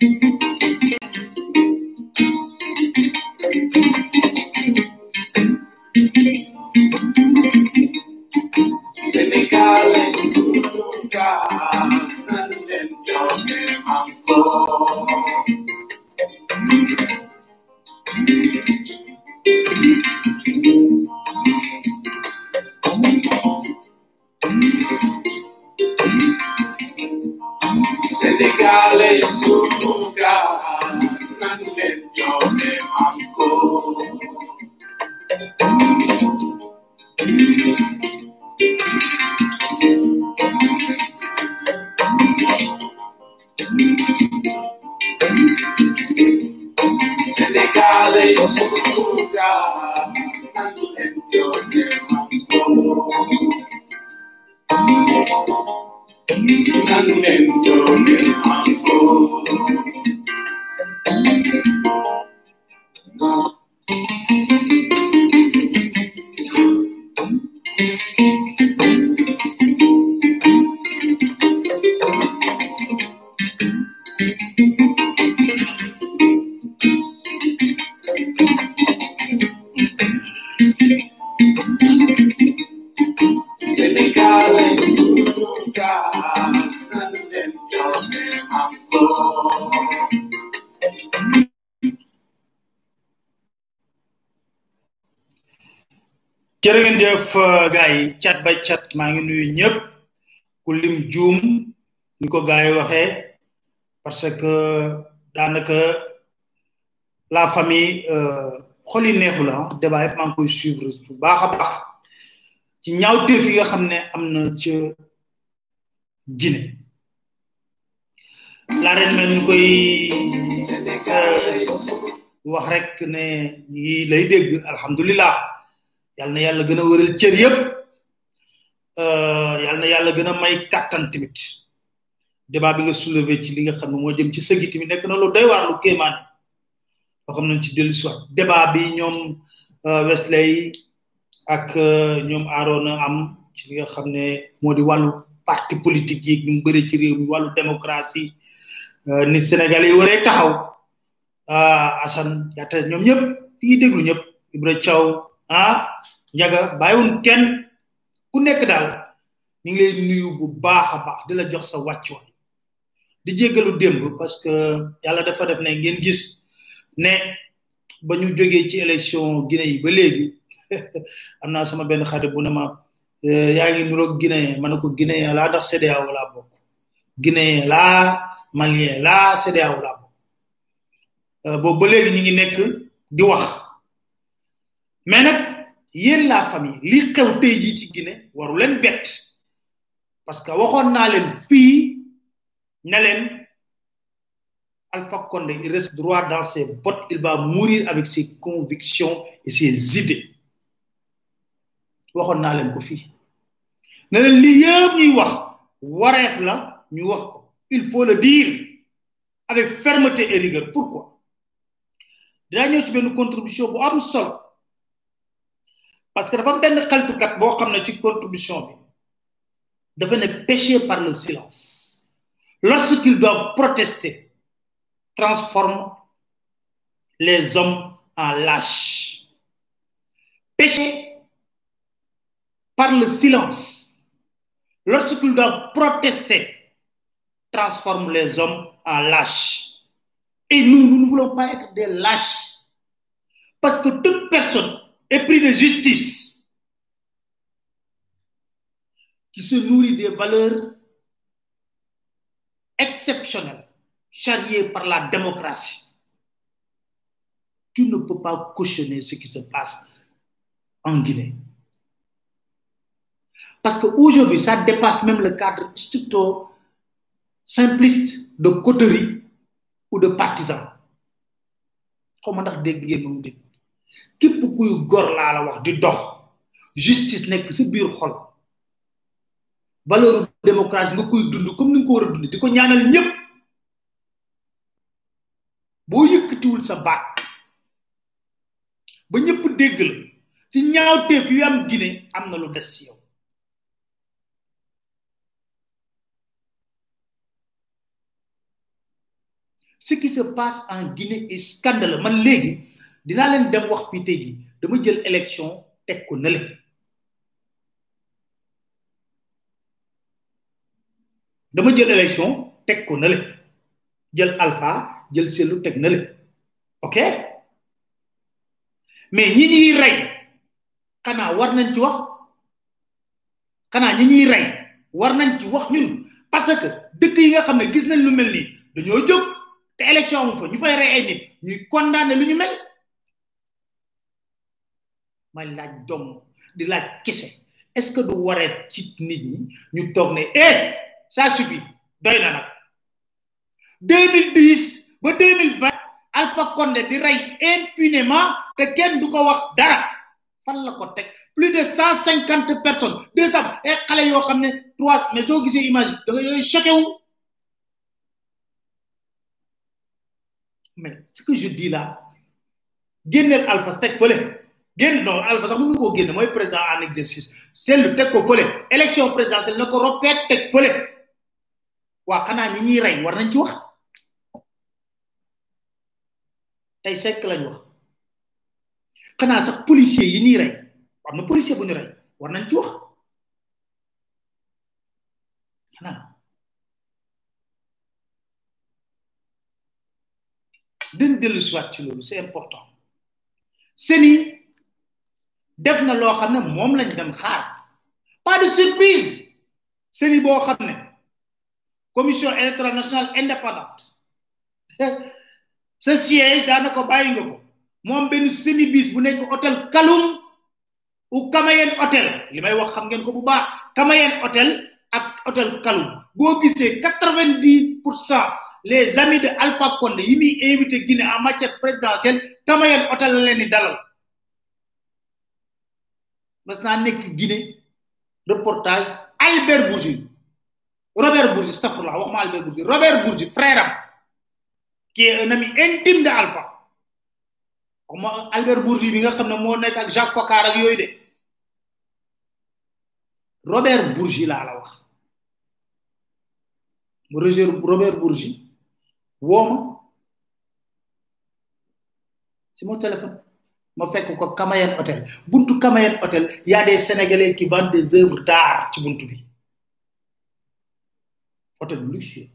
Thank you. Cat ba cat maa ngi nuyu ñëpp ku lim juum ni ko gars waxee parce que daanaka la famille xol yi neexu la débat yëpp maa koy suivre bu baax a baax ci ñaawteef yi nga xam ne am na ca Guinée. La ren mel koy wax rek ne ñi lay dégg alhamdulilah. Yàlla na yàlla gën a wëral cër yëpp. Yàlla na yàlla gën a may kàttan tamit. Débat bi nga soulevé ci li nga xam ne moo jëm ci sëgi tamit nekk na lu doy waar lu kéemaan. Loo xam nañ ci dellu si waat. Bi ñoom Wesley ak ñoom Arona am ci li nga xam ne moo di wàllu parti politique yi ñu bëri ci réew mi wàllu démocratie ni Sénégal yi waree taxaw. Assane yaata ñoom ñëpp ñi ngi déglu ñëpp. Ibra Thiaw ah njaga bàyyiwun kenn. Ku nekk daal ñu ngi lay nuyu bu baax a baax di la jox sa wàccuwaay. Di jéggalu démb parce que yàlla dafa def ne ngeen gis ne ba ñu jógee ci élection Guinée yi ba léegi am naa sama benn xarit bu ne ma yaa ngi nuroog Guinée ma ko Guinée laa ndax CEDEAO laa bokk. Guinée laa Malien laa CEDEAO laa bokk. Boobu ba léegi ñu ngi nekk di wax. Mais nag yéen la famille li xew tey jii ci Guinée waru leen bett. Parce que waxoon naa leen fii ne leen Alpha Condé il reste droit dans ses bottes il va mourir avec ses convictions et ses idées. Waxoon naa leen ko fii. Ne leen yëpp ñuy il faut le dire avec fermeté et rigueur. Pourquoi? Dinaa ñëw ci benn contribution bu am solo parce que dafa am benn boo contribution bi péché par le silence. Lorsqu'ils doivent protester transforme les hommes en lâches. Péché par le silence. Lorsqu'ils doivent protester transforme les hommes en lâches. Et nous nous ne voulons pas être des lâches. Parce que toute personne épris de justice qui se nourrit des valeurs exceptionnelles charriées par la démocratie. Tu ne peux pas cautionner ce qui se passe en Guinée. Parce qu'aujourd'hui, ça dépasse même le cadre stricto simpliste de coterie ou de partisans. Comment dire képp kuy gor laa la wax di dox justice nekk sa biir xol. Valeur démocratie nga koy dund comme ni nga ko war a dund di ko ñaanal ñëpp boo yëkkatiwul sa baat ba ñëpp dégg la ci ñaawteef yu am Guinée am na lu des ci yow. Ce qui se passe en Guinée est man léegi dinaa leen dem wax fii tey jii dama jël élection teg ko nële. Dama jël élection teg ko nële. Jël alpha jël sellu teg nële. Ok? Mais ñi ñuy rey xanaa war nañ ci wax? Xanaa ñi ñuy rey war nañ ci wax ñun? Parce que dëkk yi nga xam ne gis nañ lu mel nii dañoo jóg te élection amu fa ñu fay rey ay nit ñuy condamné lu ñu mel. May laaj dom di est-ce que du ci nit ñi ñu eh ça suffit doy na nag. 2010 ba 2020 Alpha Condé di impunément te kenn du ko wax plus de 150 personnes 200 ay xale yoo xam ne trois mais image mais ce que je dis là génneel Alpha teg génn non Alpha sax mënu koo mooy président en exercice. Seetlu teg ko fële. Élection présidentielle na ko roppeet teg fële. Waa xanaa ñi ñuy rey war nañ ci wax. Tey sekk lañ wax. Xanaa sax policier yi ñuy rey am na policier bu ñu rey war nañ ci wax. Xanaa. Dellu loolu c'est important def na loo xam ne moom lañ dem xaar. Pas de surprise seni boo xam ne commission électorale nationale indépendante. Ce siège daanaka bàyyi nga ko. Moom benn seni bis bu nekk hôtel Kaloum ou Kamayen hôtel li may wax xam ngeen ko bu baax. Kamayen hôtel ak hôtel Kaloum. Boo gisee quatre-vingt-dix pour cent les amis de Alpha Condé yi muy invité Guinée en matière présidentielle Kamayen hôtel la leen di dalal. Mas naa nekk Guinée reportage Albert Bourgi. Robert Bourgi stafurlah wax ma Albert Bourgi. Robert Bourgi frère qui est un ami intime de Alpha. Albert Bourgi bi nga xam ne moo nekk ak Jacques Foccart ak yooyu de. Robert Bourgi laa la wax. Roger Robert Bourgi. Woo ma. Si mon téléphone ma fekk ko Kamayen Hôtel buntu Kamayen Hôtel y a des Sénégalais qui vendent des œuvres d'art ci buntu bi. Hôtel luxueux.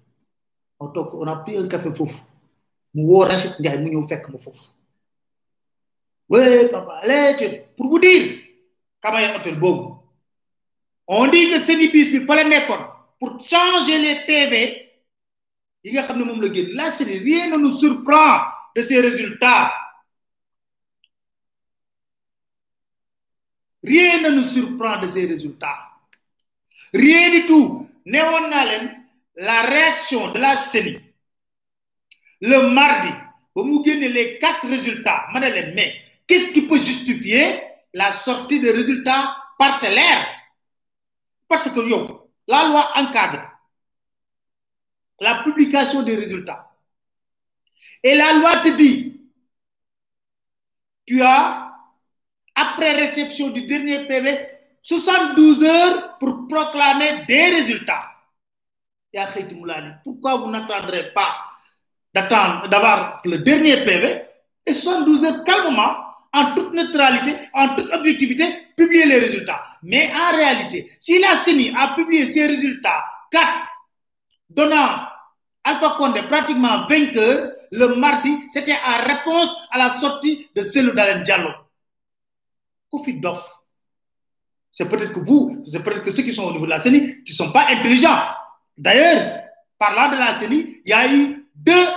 On toog on a pris un café foofu. Mu woo Rachid Ndiaye mu ñëw fekk ma foofu. Oui papa allez pour vous dire Kamayen Hôtel boobu. On dit que seni bis bi fa la nekkoon pour changer les PV yi nga xam ne moom la génn. Là c'est rien ne nous surprend de ces résultats rien ne nous surprend de ces résultats. Rien du tout. Leen la réaction de la CENI le mardi mu génne les quatre résultats mais qu'est-ce qui peut justifier la sortie de résultats parcellaires? Parce que la loi encadre la publication des résultats. Et la loi te dit tu as après réception du dernier PV 72 heures pour proclamer des résultats. Pourquoi vous n'attendrez pas d'avoir le dernier PV et 72 heures calmement en toute neutralité en toute objectivité publier les résultats. Mais en réalité si la CENI a publié ses résultats quatre donnant Alpha Condé pratiquement vainqueur le mardi c'était en réponse à la sortie de Dalein Diallo c'est peut-être que vous c'est peut-être que ceux qui sont au niveau de la CENI qui sont pas intelligents. D'ailleurs parlant de la CENI il y a eu deux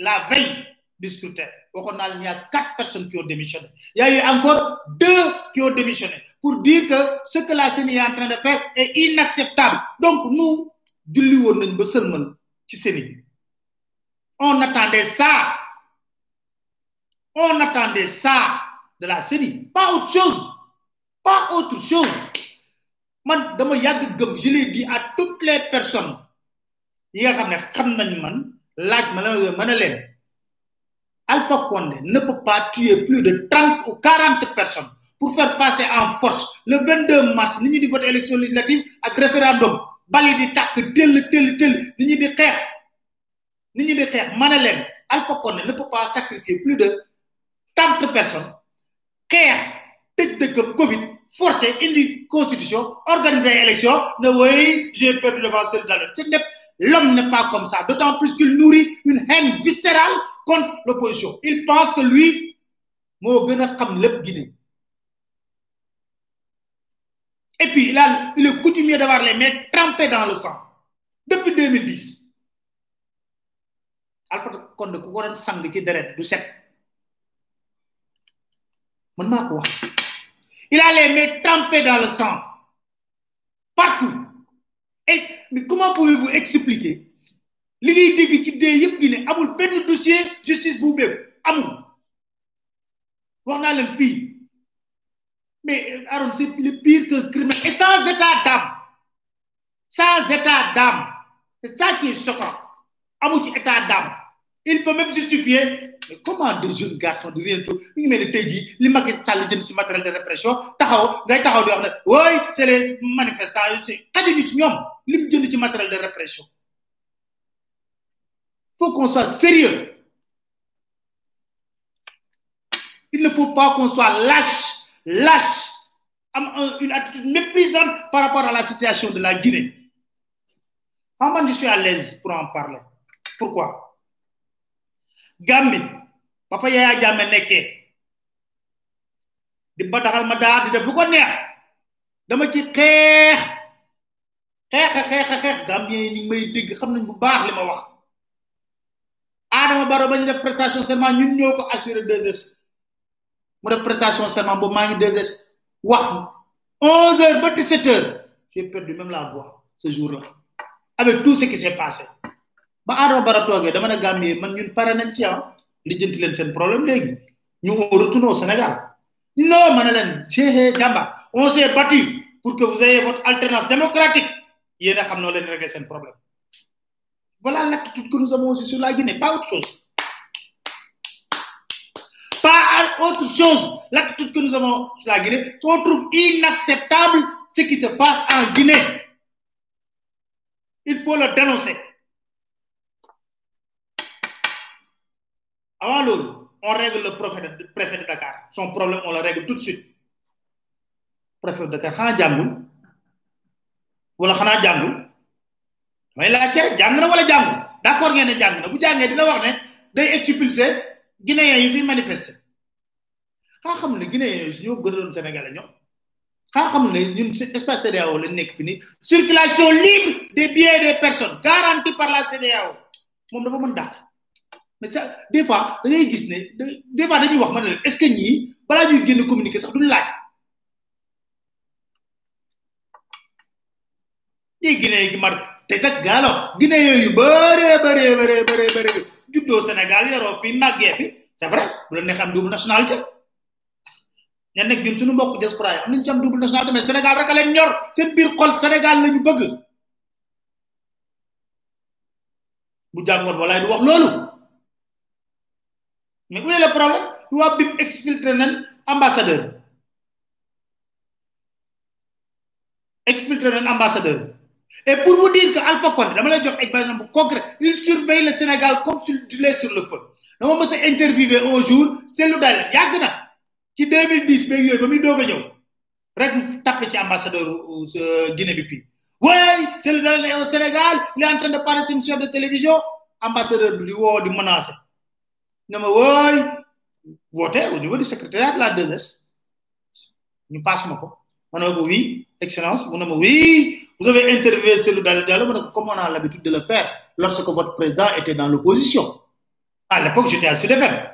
la veille du scrutin. Il y a quatre personnes qui ont démissionné. Il y a eu encore deux qui ont démissionné pour dire que ce que la CENI est en train de faire est inacceptable. Donc nous on attendait ça. On attendait ça de la CENI pas autre chose. Pas autre chose. Man dama je l'ai dit à toutes les personnes. Yi nga xam ne xam nañ man laaj ma Alpha Condé ne peut pas tuer plus de 30 ou 40 personnes pour faire passer en force le 22 mars nit ñi di voter élection législative ak référendum. Bali di tàkk tëll tëll tëll nit ñi di xeex. Alpha Condé ne peut pas sacrifier plus de trente personnes xeex tëj dëkkam Covid forcé indi constitution organiser élection ne oui j'ai perdu devant celle d'Allen ce n'est l'homme n'est pas comme ça. D'autant plus qu'il nourrit une haine viscérale contre l'opposition. Il pense que lui Guinée. Et puis il est coutumier d'avoir les mains trempées dans le sang. Depuis 2010 Alpha Condé du il a les mains trempées dans le sang. Partout. Mais comment pouvez-vous expliquer? Li ngay dégg ci dee yëpp Guinée amul benn dossier justice bu ubbeeku. Amul. Wax naa leen fii. Mais Aaron c'est le pire que criminel. Et sans état d'âme. Sans état d'âme. C'est ça qui est choquant. Amu ci état d'âme il peut même justifier mais comment des jeunes garçons de rien tout? Mi ngi mel li Sall de répression taxaw ngay taxaw di wax c'est les manifestants yi xajuñu ci ñoom li jënd ci matériel de répression. Faut qu'on soit sérieux. Il ne faut pas qu'on soit lâche lâche une attitude méprisante par rapport à la situation de la Guinée. Xam man je suis à l'aise pour en parler? Pourquoi? Gambie ba fa Yaya Jammeh nekkee di ba daxal ma daar di def lu ko neex dama ci xeex. Xeex xeex xeex Gambien yi ni may dégg xam nañ bu baax li ma wax. Adama Barrow ba ñu def prestation serment ñun ñoo ko assuré 2S mu def prestation serment boobu maa ngi 2S wax 11 heures ba 17 heures. J'ai perdu même la voix ce jour-là. Avec tout ce qui s'est passé ba Adama Barrow toogee dama ne Gambie man ñun pare nañ ci ah lijjanti leen seen problème léegi. Ñu retourne au Sénégal. Non ma ne leen on s'est battu pour que vous ayez votre alternance démocratique. Yéen a xam régler problème. Voilà l'attitude que nous avons aussi sur la Guinée pas autre chose. Pas autre chose. L'attitude que nous avons sur la Guinée on trouve inacceptable ce qui se passe en Guinée. Il faut le dénoncer avant loolu on règle le préfet de, préfet de Dakar. Son problème on le règle tout de suite. Préfet de Dakar xanaa jàngul? Wala xanaa jàngul? May laaj rek jàng na wala jàngul? D'accord ngeen ne jàng na. Bu jàngee dina wax ne day expulser guinéens yi fi manifester. Xaa xam ne guinéens yi ñoo gën a doon sénégalais ñoom? Xaa xam ne ñun espace CEDEAO lañ nekk fi nii. Circulation libre des biens et des personnes par la CEDEAO moom dafa mën dàq. Mais ça des fois gis ne des fois dañuy wax ma ne est ce que ñii balaa ñuy génn communiquer sax duñu laaj. Ñii Guinée gi mar te tag gaalo Guinée yooyu bëree bëree bëree bëree bëree juddoo Sénégal yoroo fi màggee fi c'est vrai bu la am double nationalité. Ña nekk ñun suñu mbokk diaspora yi am nañ ci am double nationalité mais Sénégal rek leen ñor seen biir xol Sénégal la ñu bëgg. Bu jàngoon walaay du wax loolu. Mais où est le problème? Waa bib exfiltré nañ ambassadeur exfiltré ambassadeur et pour vous dire que Alpha Condé il surveille le Sénégal comme du lait sur le feu. Dama mës a interviewé un jour Cellou Dalein yàgg na. Ci 2010 beeg yooyu ba muy a ñëw rek mu ambassadeur Guinée bi fii. Oui Cellou Dalein au Sénégal il est en train de parler sur une chaîne de télévision. Ambassadeur bi di ne ma wooy woote au niveau du secrétariat de la 2S ñu ma ko. Excellence. Mu ma vous avez interviewé Cellou Dalein Diallo comme on a l'habitude de le faire lorsque votre président était dans l'opposition. À l'époque j'étais à Sud FM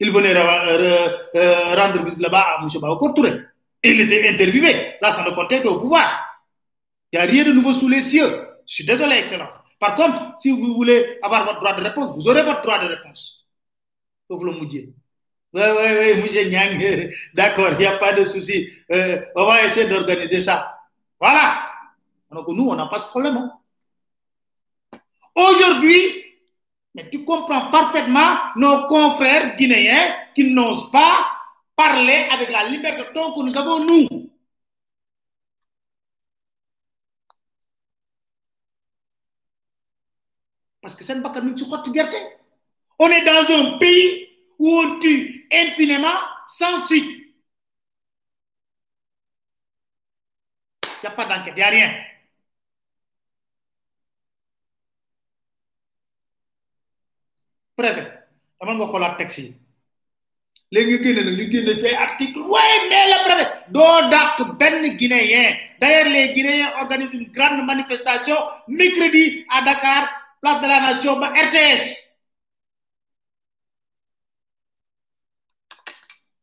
il venait rendre visite là-bas à M. Baoukor Touré. Il était interviewé. Là ça ne comptait au pouvoir. Il n'y a rien de nouveau sous les cieux. Je suis désolé excellence. Par contre si vous voulez avoir votre droit de réponse vous aurez votre droit de réponse foofu la mujjee. Oui oui oui monsieur Niang d'accord il n'y a pas de souci. Euh, on va essayer d'organiser ça. Voilà. Donc nous on n'a pas ce problème hein. aujourd'hui mais tu comprends parfaitement nos confrères guinéens qui n'osent pas parler avec la liberté de ton que nous avons nous. Parce que seen bakkan mi ngi ci xottu gerte on est dans un pays où on tue impunément sans suite. Y a pas d'enquête y a rien. Préfet dama nga xoolaat texte yi. Léegi nga génne nag ñu génne fi ay article ouais mais le préfet doo dàq guinéen. D'ailleurs les guinéens organisent une grande manifestation mercredi à Dakar place de la nation RTS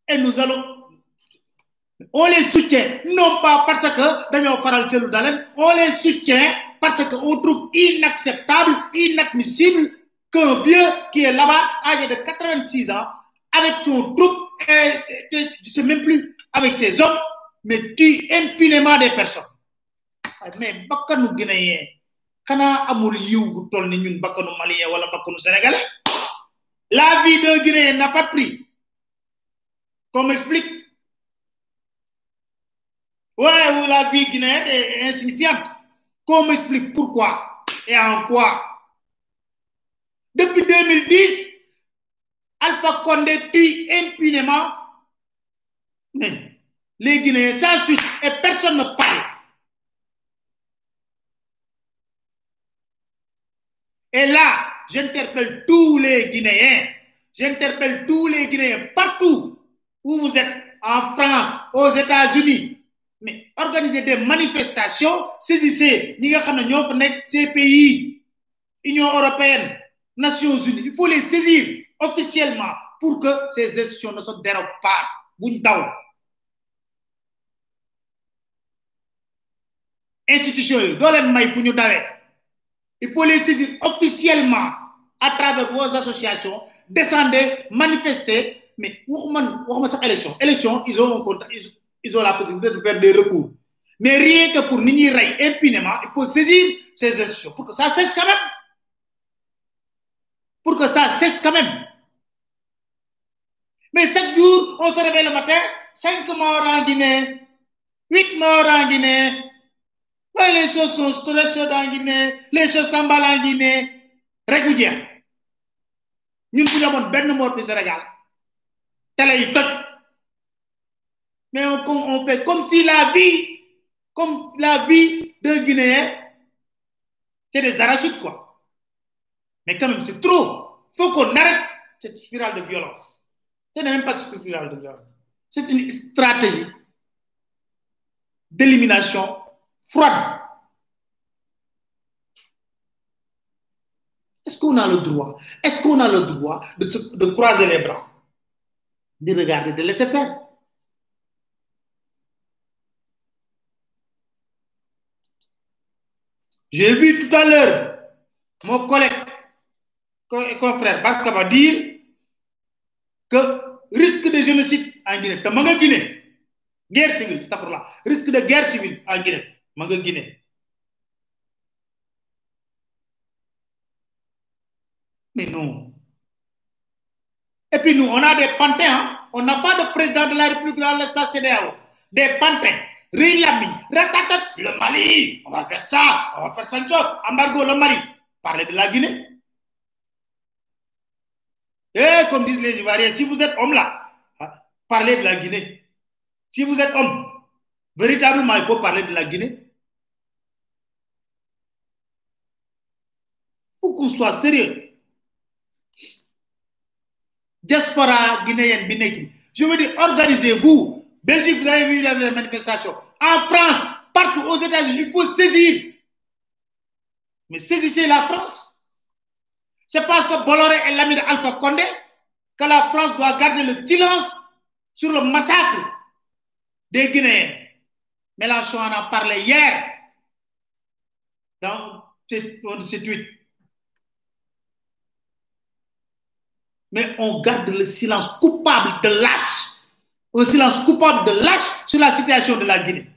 et nous allons on les soutient non pas parce que dañoo faral Dalein on les soutient parce que on trouve inacceptable inadmissible qu'un vieux qui est là-bas âgé de 86 ans avec son troupe et je sais même plus avec ses hommes mais tue impunément des personnes. Mais bakkanu guinéen xanaa amul yiw bu toll ni ñun bakkanu malien wala bakkanu sénégalais. La vie d'un guinéen n'a pas de prix qu'on m'explique. Ouais ou la vie guinéenne est insignifiante. Qu'on m'explique pourquoi et en quoi. Depuis 2010 Alpha Condé tue impunément. Les Guinéens sans suite et personne ne parle. Et là, j'interpelle tous les Guinéens, j'interpelle tous les Guinéens partout où vous êtes, en France, aux États-Unis, mais organisez des manifestations, saisissez, nekk CPI, Union européenne, Nations Unies, il faut les saisir officiellement pour que ces institutions ne se dérobent pas. buñ daw. Institutions il faut les saisir officiellement à travers vos associations descendez manifester mais waxuma sax élection. Élection ils ont compte ils, ont la possibilité de faire des recours. Mais rien que pour nit impunément il faut saisir ces institutions. Pour que ça cesse quand même. Pour que ça cesse quand même. Mais chaque jour on se réveille le matin cinq morts en Guinée huit morts en Guinée. Les choses sont stressées en Guinée, les choses s'emballent en Guinée. rek mu jeex. Ñun bu ñu amoon benn mort fi Sénégal mais on, fait comme si la vie comme la vie d'un Guinéen c'est des arachides quoi. Mais quand même c'est trop. Faut qu'on arrête cette spirale de violence. Ce n'est même pas une spirale de violence. C'est une stratégie d'élimination froide. Est-ce qu'on a le droit? Est-ce qu'on a le droit de croiser les bras, de regarder, de laisser faire J'ai vu tout à l'heure mon collègue confrère Barkaba dire que risque de génocide en Guinée, te Guinée, guerre civile, c'est pour là, risque de guerre civile en Guinée. Manga Guinée. Mais non. Et puis nous, on a des pantins. Hein? On n'a pas de président de la République dans l'espace CDAO. Des pantins. Rilami, ratatat, le Mali. On va faire ça, on va faire ça. Embargo, le Mali. Parlez de la Guinée. Et comme disent les Ivoiriens, si vous êtes homme là, parlez de la Guinée. Si vous êtes homme, véritablement, il faut parler de la Guinée. faut qu'on soit sérieux. Diaspora guinéenne, Binéki. Je veux dire, organisez-vous. Belgique, vous avez vu les manifestations. En France, partout aux États-Unis, il faut saisir. Mais saisissez la France. C'est parce que Bolloré est l'ami d'Alpha Condé que la France doit garder le silence sur le massacre des Guinéens. Mélenchon en a parlé hier dans ces tweets. Mais on garde le silence coupable de lâche, un silence coupable de lâche sur la situation de la Guinée.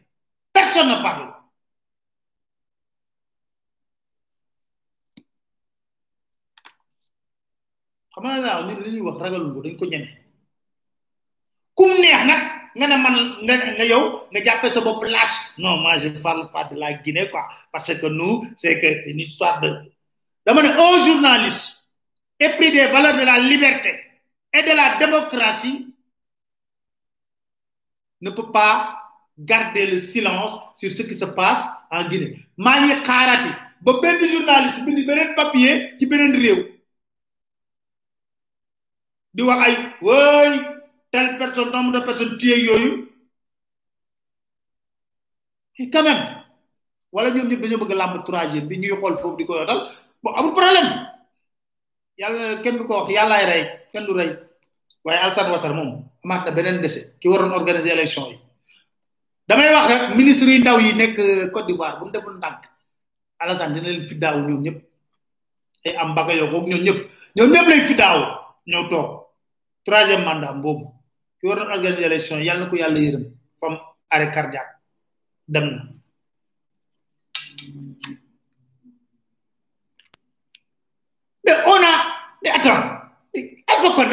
Personne ne parle. xam li ñuy wax ragalul ko dañ ko ñeme kum neex non moi je parle pas de la Guinée parce que nous c'est que une histoire de épris des valeurs de la liberté et de la démocratie ne peut pas garder le silence sur ce qui se passe en Guinée. Xaarati ba benn journaliste bind beneen papier di ay telle personne nombre de personnes tuées et quand même wala ñoom ñëpp dañoo bëgg làmb troisième bi ñuy ko yotal. Bon problème yàlla kenn du ko yàllaay rey kenn du rey. Waaye Alassane Ouattara moom amaat na beneen dese ki waroon organiser élection yi. Damay wax rek ministre yi ndaw yi nekk Côte d'Ivoire bu mu deful ndànk Alassane dina leen fiddaaw ñoom ñëpp. Ay am mbaga yow koog ñoom ñëpp. Ñoom ñëpp lay fiddaaw ñëw toog. Troisième mandat boobu ki waroon organiser élection yàlla na ko yàlla yërëm. Fam arrêt cardiaque dem na. Mais on a mais attends Alpha Condé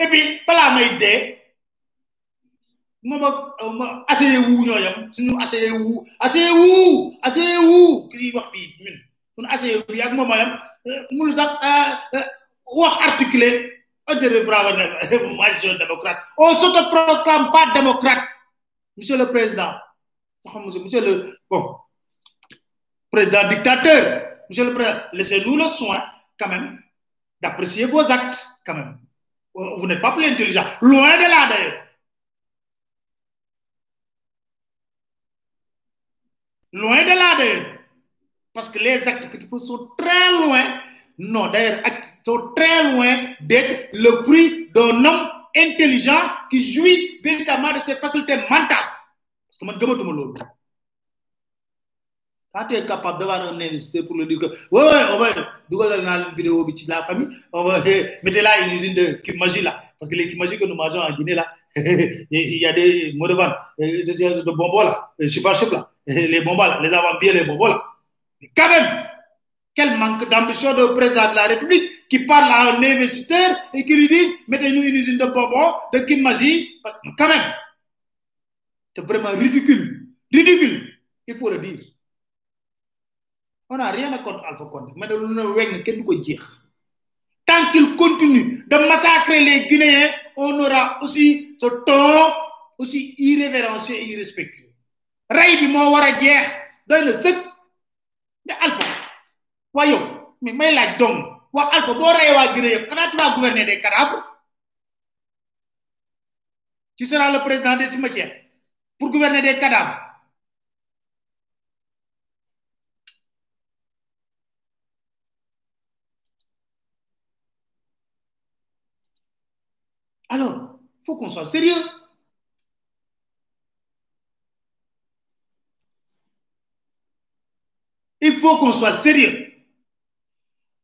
et puis balaa may dee moom ak ma asseyé wu ñoo yam suñu asseyé wu asseyé wu asseyé wu ki ñuy wax fii ñun suñu asseyé wu ak moom yam mënu sax wax articulé intérêt bravo moi je suis un démocrate on s'autoproclame pas démocrate monsieur le président monsieur le bon président dictateur. Monsieur le président laissez-nous le soin quand même d'apprécier vos actes quand même. Vous n'êtes pas plus intelligent. Loin de là d'ailleurs. Loin de là d'ailleurs. Parce que les actes que tu poses sont très loin. Non d'ailleurs actes sont très loin d'être le fruit d'un homme intelligent qui jouit véritablement de ses facultés mentales. Parce que gëmatuma loolu quand tu es capable d'avoir un investisseur pour le dire que ouais ouais on va naa leen vidéo ci la famille on va mettez là une usine de Kimaji là parce que les Kimaji que nous mangeons en Guinée là il y a des mots de vente de bonbons là super chip là les bonbons là les avant bien les bonbons là. Mais quand même quel manque d'ambition de président de la République qui parle à un investisseur et qui lui dit mettez-nous une usine de bonbons de Kimaji quand même c'est vraiment ridicule ridicule il faut le dire on n'a rien contre Alpha Condé mais de lu ne weng kenn du ko jeex. Tant qu'il continue de massacrer les Guinéens on aura aussi ce ton aussi irrévérencieux et irrespectueux. Rey bi moo war a jeex doy na sëkk. Mais Alpha waa mais may laaj dong waa Alpha boo reyee waa Guinée yëpp tu vas gouverner des cadavres? Tu seras le président des cimetières pour gouverner des cadavres Alors, il faut qu'on soit sérieux. Il faut qu'on soit sérieux.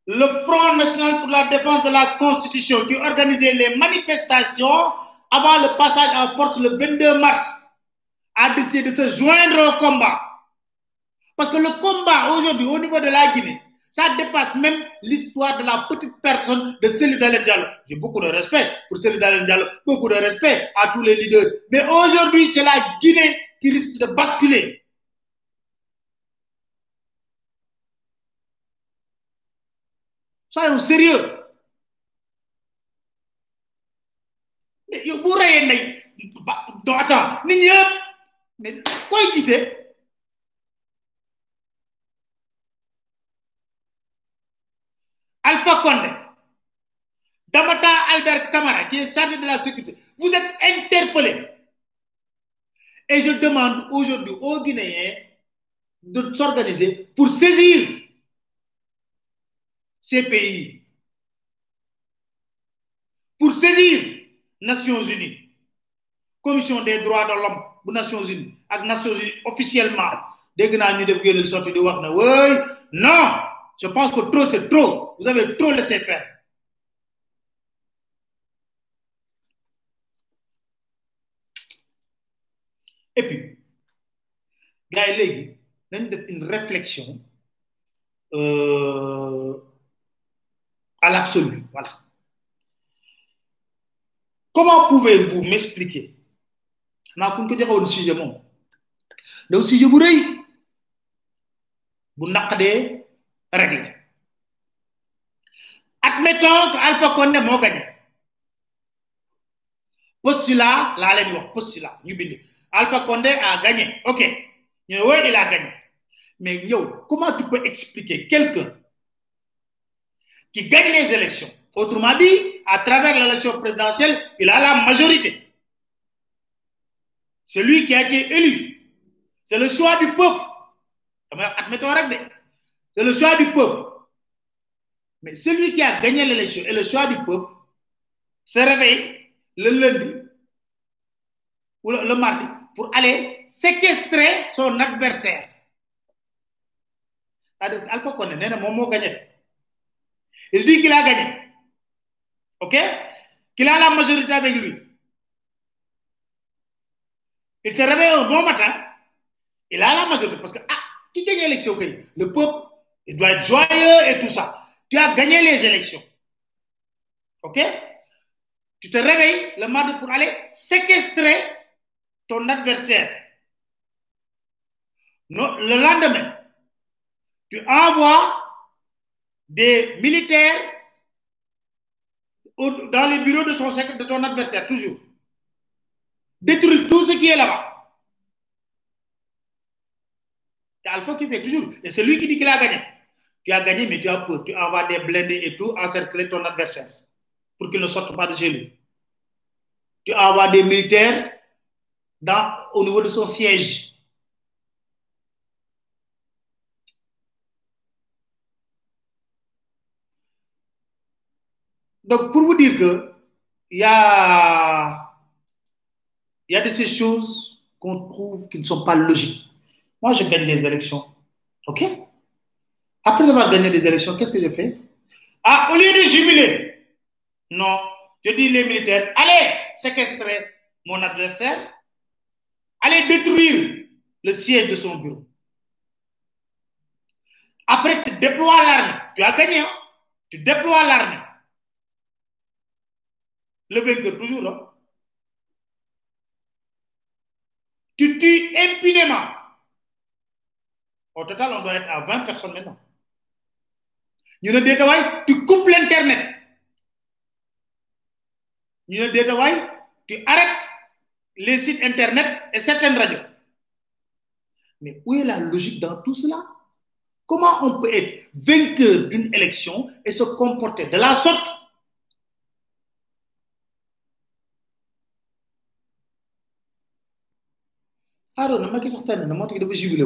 Le Front national pour la défense de la Constitution qui organisait les manifestations avant le passage en force le 22 mars a décidé de se joindre au combat. Parce que le combat aujourd'hui au niveau de la Guinée, ça dépasse même l'histoire de la petite personne de Céline Dalen Diallo. J'ai beaucoup de respect pour Céline Dalen Diallo, beaucoup de respect à tous les leaders. Mais aujourd'hui, c'est la Guinée qui risque de basculer. Soyons sérieux. reyee nay do attends mais koy Alpha Condé, Damata Albert Kamara, qui est chargé de la sécurité, vous êtes interpellés. Et je demande aujourd'hui aux Guinéens de s'organiser pour saisir ces pays, pour saisir Nations Unies, Commission des droits de l'homme des Nations Unies, avec Nations Unies officiellement. Dès que nous avons sorti de non, je pense que trop c'est trop. Vous avez trop laissé faire. Et puis, gars, yi une réflexion euh, à l'absolu. Voilà. Comment pouvez-vous m'expliquer? Je vais vous dire un sujet. Le sujet, vous bu naqadee régler admettons que Alpha Condé moo gagné. Postulat laa leen wax postulat ñu bind. Alpha Condé a gagné. Ok. Il a gagné. Mais comment tu peux expliquer quelqu'un qui gagne les élections? Autrement dit à travers l'élection présidentielle il a la majorité. C'est lui qui a été élu. C'est le choix du peuple. Admettons rek c'est le choix du peuple. Mais celui qui a gagné l'élection et le choix du peuple se réveille le lundi ou le, mardi pour aller séquestrer son adversaire. Alpha Condé il dit qu'il a gagné. Ok? Qu'il a la majorité avec lui. Il se réveille un bon matin il a la majorité parce que ah qui gagne l'élection le peuple il doit être joyeux et tout ça tu as gagné les élections. OK? Tu te réveilles le mardi pour aller séquestrer ton adversaire. Le lendemain, tu envoies des militaires dans les bureaux de ton, de ton adversaire, toujours. Détruire tout ce qui est là-bas. C'est Alpha qui fait toujours. Et c'est lui qui dit qu'il a gagné. Tu as gagné, mais tu as peur. Tu envoies des blindés et tout, encercler ton adversaire pour qu'il ne sorte pas de chez lui. Tu envoies des militaires dans, au niveau de son siège. Donc, pour vous dire que il y a, y a de ces choses qu'on trouve qui ne sont pas logiques. Moi, je gagne les élections. OK? Après avoir gagné des élections, qu'est-ce que je fais? Ah, au lieu de jubiler, non, je dis les militaires, allez séquestrer mon adversaire, allez détruire le siège de son bureau. Après, tu déploies l'armée. Tu as gagné, hein? Tu déploies l'armée. Le vainqueur, toujours là. Tu tues impunément. Au total, on doit être à 20 personnes maintenant. Ñu ne tu coupes l'internet ñu ne tu arrêtes les sites internet et certaines radios. Mais où est la logique dans tout cela? Comment on peut être vainqueur d'une élection et se comporter de la sorte? Sax tànn na moo tax dafa jubilé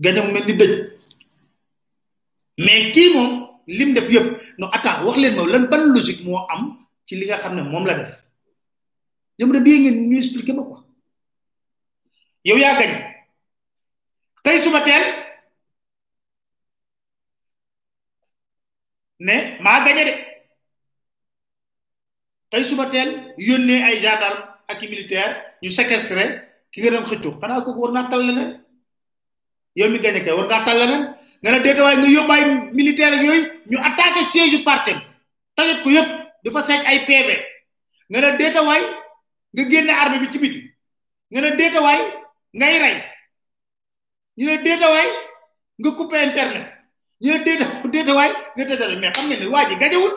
gañam mel ni dëj. Mais kii moom lim def yëpp non attends wax leen ma lan ban logique moo am ci li nga xam ne moom la def. Yëpp de bii ngeen ñu expliquer ma quoi. Yow yaa gañ tey suba teel ne maa gañe de. Tey suba teel yónnee ay gendarme ak i militaire ñu séquestré ki nga dem xëccoo. Xanaa kooku war naa tal leneen. Yow mi gañe kay war ngaa tal leneen nga ne déeta waaye nga yóbbaay militaire yooyu ñu attaqué siège partem tajat ko yëpp dafa seet ay PV nga ne déeta waay nga génne armée bi ci biti. Nga ne déeta waay ngay rey. Ñu ne déeta nga coupé internet. Ñu mais xam ngeen ne waa ji gañewul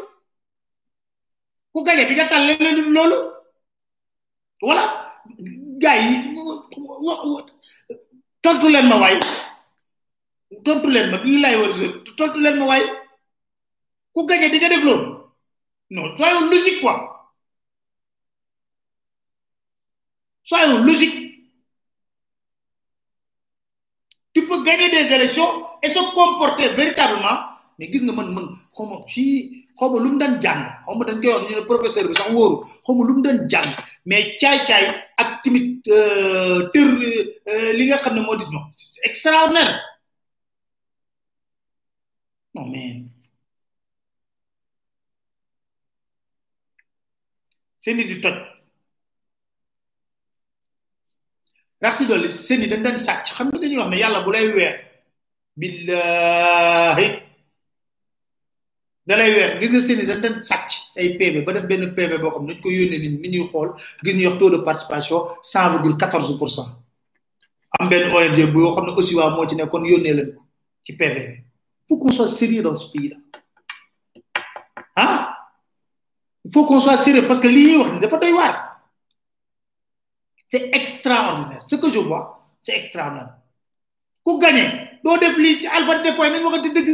ku gañe di nga tal leneen loolu. Wala gars yi leen ma waay. Tontu leen ma lii laay war a tontu leen ma waay. Ku gañe di def loolu. Non soyons logique quoi. Soyons logique tu peux gagner des élections et se comporter véritablement mais gis nga man man mais ak di non c'est extraordinaire non mais seeni di toj. Rax ci dolli seeni dañ daan sàcc. Xam nga dañuy wax ne yàlla bu lay weer. Billahi da weer. Gis nga seeni dañ daan sàcc ay PV ba def benn PV boo xam ne dañ ko yónnee nit ñi ñuy xool gis ñu wax taux de participation cent virgule quatorze pour cent. Am benn ONG boo xam ne aussi waa moo ci ne kon yónnee leen ko ci PV bi. Faut qu'on soit sérieux dans ce pays là ah il faut qu'on soit sérieux parce que li ñuy wax ni dafa doy waar. C'est extraordinaire. Ce que je vois c'est extraordinaire. Doo def lii ci alpha dëgg.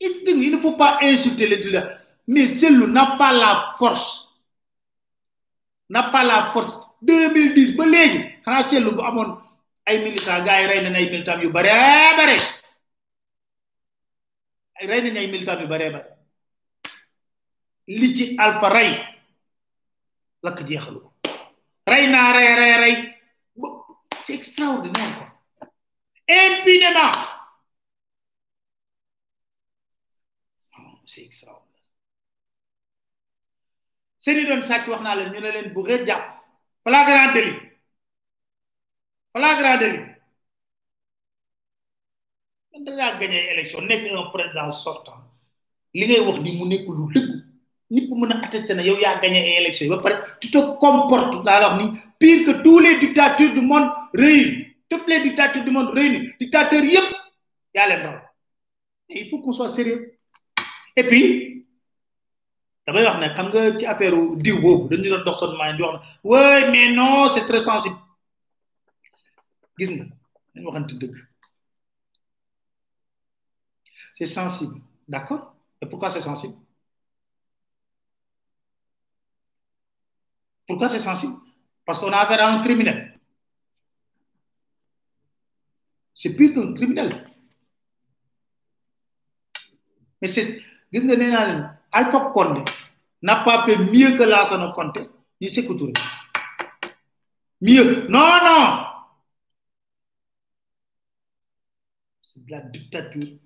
Il ne faut pas insulter les deux mais Cellou n'a pas la force. N'a pas la force. 2010 ba léegi xanaa Cellou bu amoon ay militants gars yi rey nañ ay militants yu bare bare rey nañ ay militants yu bare bare. Li ci alpha rey lakk jeexalu ko. Rey naa rey rey rey. C'est extraordinaire quoi. Impunément. C'est extraordinaire. Seeni doon sàcc wax naa leen ñu ne leen bu ngeen jàpp. Flagrant délit. Flagrant délit. Dangaa gagné élection nekk un président sortant. Li ngay wax ni mu nekk lu dëgg. Ñëpp mën a attester na yow yaa gagné ay élection ba pare tu te comportes laa la wax ni pire que tous les dictatures du monde réunis toutes les dictatures du monde réunis dictateurs yëpp yaa leen raw. Il faut qu'on soit sérieux. Et puis damay wax ne xam nga ci affaire diw boobu dañu doon dox son maay di wax ne mais non c'est très sensible. Gis nga dañ waxante dëgg c'est sensible. D'accord? Et pourquoi c'est sensible? Pourquoi c'est sensible? Parce qu'on a affaire à un criminel. C'est pire qu'un criminel. Mais c'est Alpha Condé n'a pas fait mieux que Lassana Conté ni Sékou Touré mieux. Non non. C'est de la dictature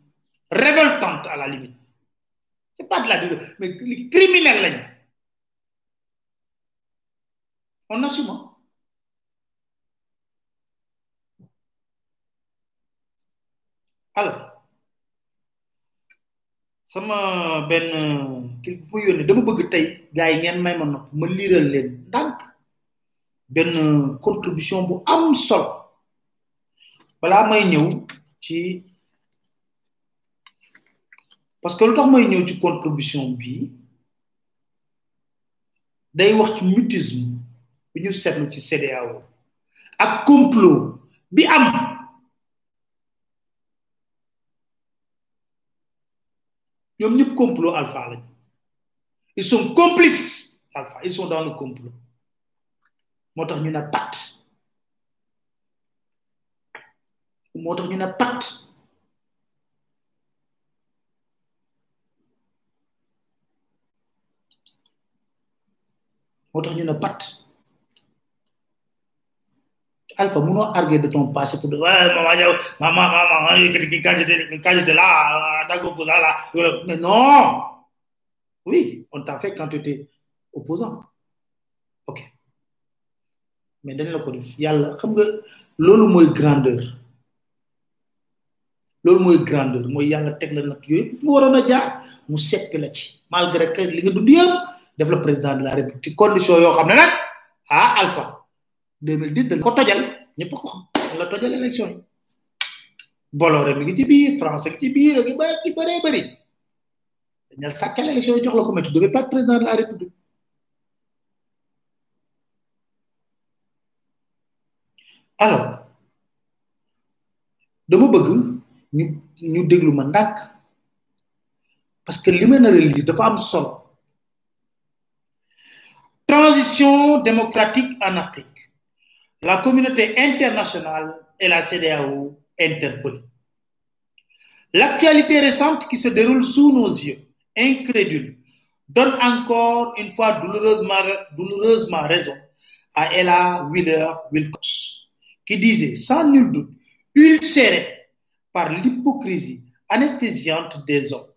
révoltante à la limite. C'est pas de la mais les criminels on assume alors sama benn kii bu ma yónnee dama bëgg tey gars ngeen may ma nopp contribution bu am solo. Balaa may ci parce que lu tax may ñëw ci contribution bii day wax ci mutisme bi ñu seetlu ci CEDEAO ak complot bi am. Ñoom ñëpp complot alpha lañ. Ils sont complices alpha. Ils sont dans le complot. Moo tax ñu ne pat. Moo tax ñu ne pat. Moo tax ñu ne pat Alpha, nous arguer de ton passé pour dire, ouais, maman, maman, maman, quand j'étais, quand j'étais là, là, là. Mais non! Oui, on t'a fait quand tu étais opposant. Ok. Mais dañ la ko def yàlla xam nga loolu mooy grandeur loolu mooy grandeur mooy yàlla teg la nag yooyu fu nga waroon a jaar mu seppi la ci malgré que li nga dund yëpp def la président de la république condition yoo xam ne nag ah Alpha 2010 dañ ko tojal ñëpp ko xam la tojal élection yi. Bolloré mi ngi ci biir France ci biir ak ba ci bëree bëri. Dañal sàccal élection yi jox la ko mais tu devais pas président de la république. Alors dama bëgg ñu ñu déglu ma ndànk parce que li ma lire dafa am solo transition démocratique en Afrique la communauté internationale et la CDAO interpellées. L'actualité récente qui se déroule sous nos yeux, incrédule, donne encore une fois douloureusement, douloureusement raison à Ella Wheeler Wilcox, qui disait sans nul doute, ulcéré par l'hypocrisie anesthésiante des hommes,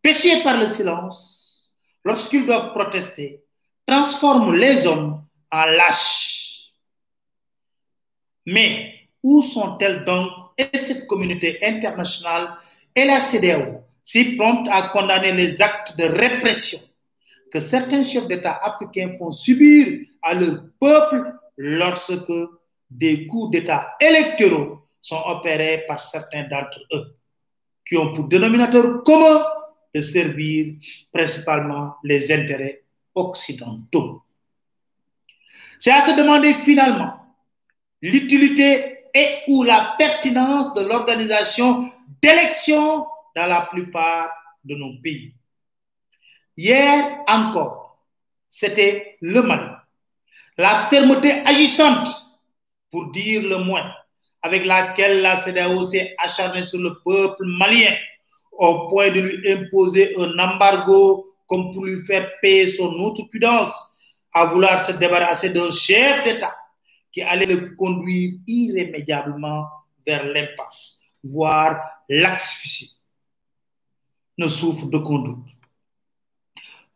péché par le silence, lorsqu'ils doivent protester, transforme les hommes en lâches. Mais où sont-elles donc? Et cette communauté internationale et la CDAO si promptes à condamner les actes de répression que certains chefs d'État africains font subir à leur peuple lorsque des coups d'État électoraux sont opérés par certains d'entre eux, qui ont pour dénominateur commun de servir principalement les intérêts occidentaux. C'est à se demander finalement l'utilité et ou la pertinence de l'organisation d'élections dans la plupart de nos pays. Hier encore, c'était le Mali. La fermeté agissante, pour dire le moins, avec laquelle la CDAO s'est acharnée sur le peuple malien au point de lui imposer un embargo comme pour lui faire payer son outrecuidance à vouloir se débarrasser d'un chef d'État qui allait le conduire irrémédiablement vers l'impasse, voire l'asphyxie, ne souffre d'aucun doute.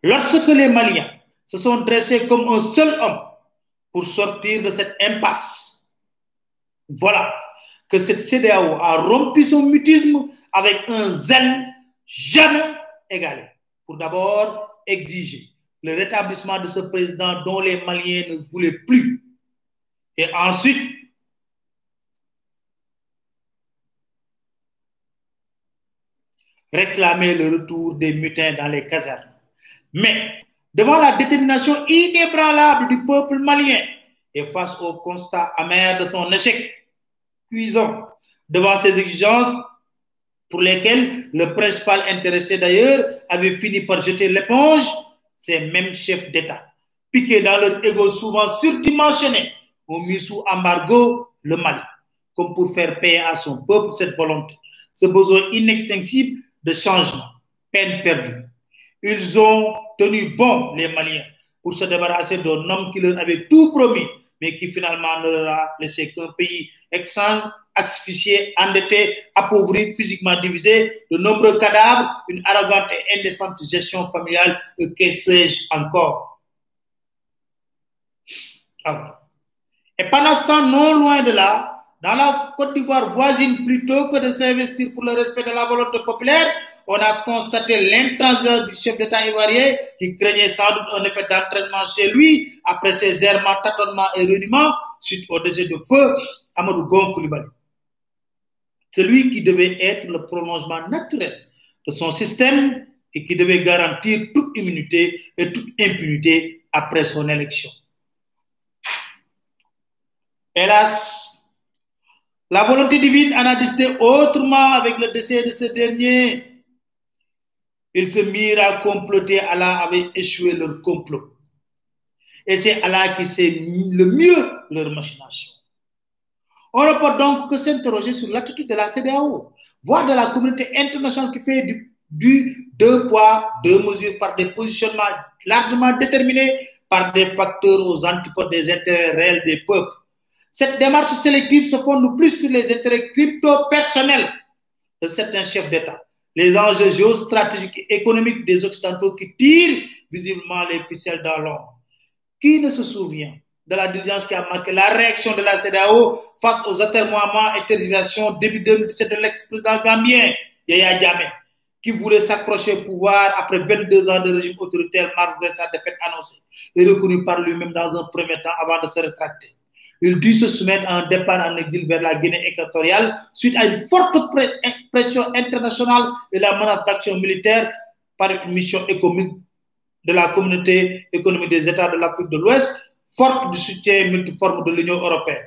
Lorsque les Maliens se sont dressés comme un seul homme pour sortir de cette impasse, voilà que cette CDAO a rompu son mutisme avec un zèle jamais égalé pour d'abord exiger le rétablissement de ce président dont les Maliens ne voulaient plus. Et ensuite, réclamer le retour des mutins dans les casernes. Mais devant la détermination inébranlable du peuple malien et face au constat amer de son échec cuisant, devant ces exigences pour lesquelles le principal intéressé d'ailleurs avait fini par jeter l'éponge, ces mêmes chefs d'État, piqués dans leur ego souvent surdimensionné, ont mis sous embargo le Mali, comme pour faire payer à son peuple cette volonté, ce besoin inextinguible de changement, peine perdue. Ils ont tenu bon, les Maliens, pour se débarrasser d'un homme qui leur avait tout promis, mais qui finalement ne leur a laissé qu'un pays exsangue, asphyxié, endetté, appauvri, physiquement divisé, de nombreux cadavres, une arrogante et indécente gestion familiale, et que sais-je encore. Et pendant ce temps, non loin de là, dans la Côte d'Ivoire voisine, plutôt que de s'investir pour le respect de la volonté populaire, on a constaté l'intransigeance du chef d'État ivoirien qui craignait sans doute un effet d'entraînement chez lui après ses errements, tâtonnements et reniements suite au décès de feu Amadou Gon Koulibaly. Celui qui devait être le prolongement naturel de son système et qui devait garantir toute immunité et toute impunité après son élection. Hélas, la volonté divine en a décidé autrement avec le décès de ce dernier. Ils se mirent à comploter, Allah avait échoué leur complot. Et c'est Allah qui sait le mieux leur machination. On ne peut donc que s'interroger sur l'attitude de la CDAO, voire de la communauté internationale qui fait du, deux poids, deux mesures par des positionnements largement déterminés par des facteurs aux antipodes des intérêts réels des peuples. Cette démarche sélective se fonde plus sur les intérêts crypto-personnels de certains chefs d'État, les enjeux géostratégiques et économiques des Occidentaux qui tirent visiblement les ficelles dans l'ombre. Qui ne se souvient de la diligence qui a marqué la réaction de la CDAO face aux atermoiements et tergiversations début 2017 de l'ex-président gambien, Yaya Djamé, qui voulait s'accrocher au pouvoir après 22 ans de régime autoritaire malgré sa défaite annoncée et reconnue par lui-même dans un premier temps avant de se rétracter. Il dut se soumettre à un départ en exil vers la Guinée équatoriale suite à une forte pression internationale et la menace d'action militaire par une mission économique de la communauté économique des États de l'Afrique de l'Ouest, forte du soutien multiforme de l'Union européenne.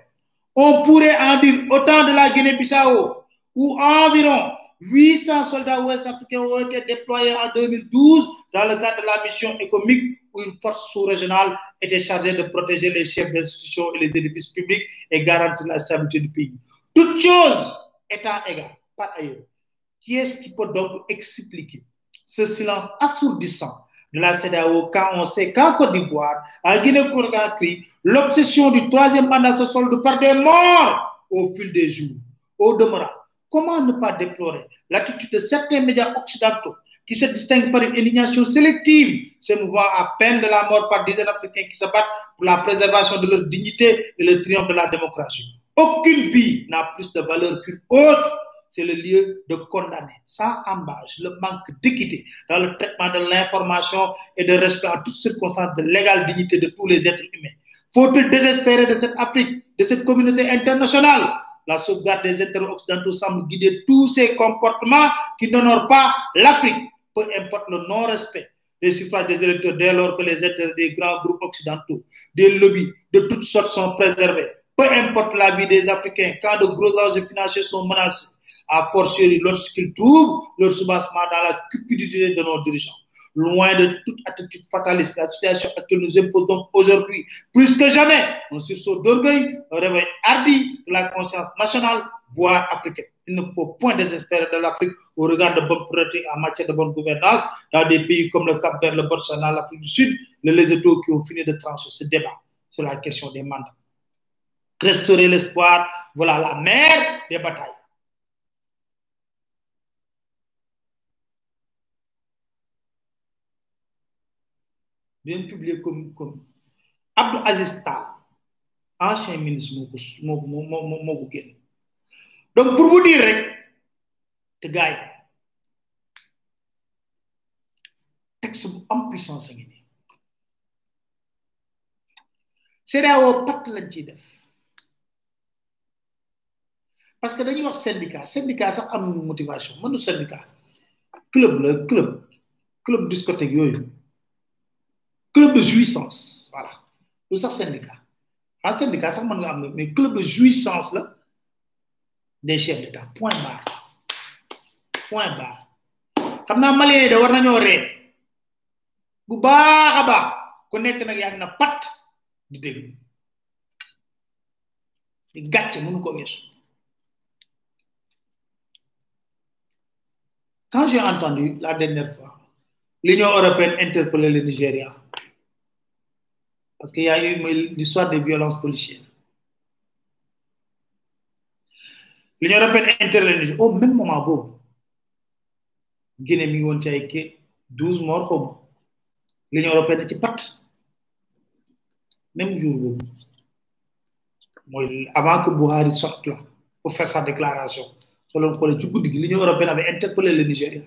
On pourrait en dire autant de la Guinée-Bissau, où environ 800 soldats ouest-africains ont été déployés en 2012 dans le cadre de la mission économique où une force sous-régionale était chargée de protéger les chefs d'institutions et les édifices publics et garantir la stabilité du pays. Toutes choses étant égales, par ailleurs, qui est-ce qui peut donc expliquer ce silence assourdissant de la CEDAO quand on sait qu'en Côte d'Ivoire, en Guinée-Conakry, l'obsession du troisième mandat se solde par des morts au fil des jours. Au demeurant, comment ne pas déplorer l'attitude de certains médias occidentaux qui se distinguent par une indignation sélective, s'émouvant à peine de la mort par dizaines d'Africains qui se battent pour la préservation de leur dignité et le triomphe de la démocratie. Aucune vie n'a plus de valeur qu'une autre. C'est le lieu de condamner sans embâche le manque d'équité dans le traitement de l'information et de respect en toutes circonstances de l'égale dignité de tous les êtres humains. Faut-il désespérer de cette Afrique de cette communauté internationale? La sauvegarde des intérêts occidentaux semble guider tous ces comportements qui n'honorent pas l'Afrique, peu importe le non-respect des suffrages des électeurs dès lors que les intérêts des grands groupes occidentaux, des lobbies de toutes sortes sont préservés. Peu importe la vie des Africains, quand de gros enjeux financiers sont menacés, à fortiori lorsqu'ils trouvent leur soubassement dans la cupidité de nos dirigeants. Loin de toute attitude fataliste, la situation actuelle nous impose donc aujourd'hui, plus que jamais, un sursaut d'orgueil, un réveil hardi de la conscience nationale, voire africaine. Il ne faut point désespérer de l'Afrique au regard de bonnes priorités en matière de bonne gouvernance dans des pays comme le Cap Vert, le Botswana, l'Afrique du Sud, les Lesotho qui ont fini de trancher ce débat sur la question des mandats. Restaurer l'espoir, voilà la mère des batailles. Bien publier comme comme Abdou Aziz ancien ministre moo ko moo moo moo ko génn. Donc pour vous dire rek te gars yi texte bu am puissance a ngi nii. CEDEAO patt lañ ciy def. Parce que dañuy wax syndicat syndicat sax am motivation. Mënu syndicat club la club club discothèque yooyu. Club de jouissance. Voilà. Lu sax syndicat en syndicat sax mën nga am mais club de jouissance la des chefs d'état. Point barre. Point barre. Xam naa malien de war nañoo ree. Bu baax a baax. Ku nekk nag yaa na pat di déglu. Di gàcce mënu ko weesu. Quand j'ai entendu la dernière fois l'Union européenne interpeller le Nigeria parce qu'il y a eu l'histoire des violences policières. L'Union européenne intervient au même moment, Bob. Guinée, mi won ci 12 morts. L'Union européenne ci pat. Même jour avant que Buhari sorte là pour faire sa déclaration. Selon l'Union européenne avait interpellé le Nigeria.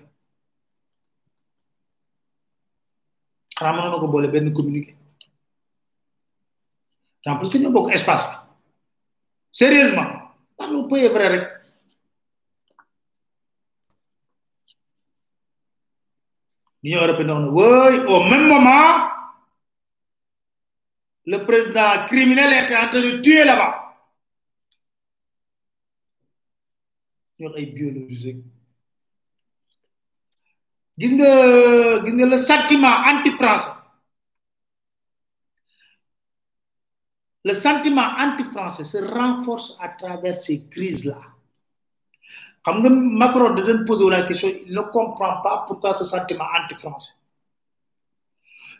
Communiqué. En plus que ñoo bokk espace bi sérieusement. Parlons peu vrai rek l'Union européenne au même moment le président criminel est en train de tuer là-bas. Ñu wax ay biologie gis nga gis nga le sentiment anti-français le sentiment anti-français se renforce à travers ces crises-là. Comme Macron de poser la question, il ne comprend pas pourquoi ce sentiment anti-français.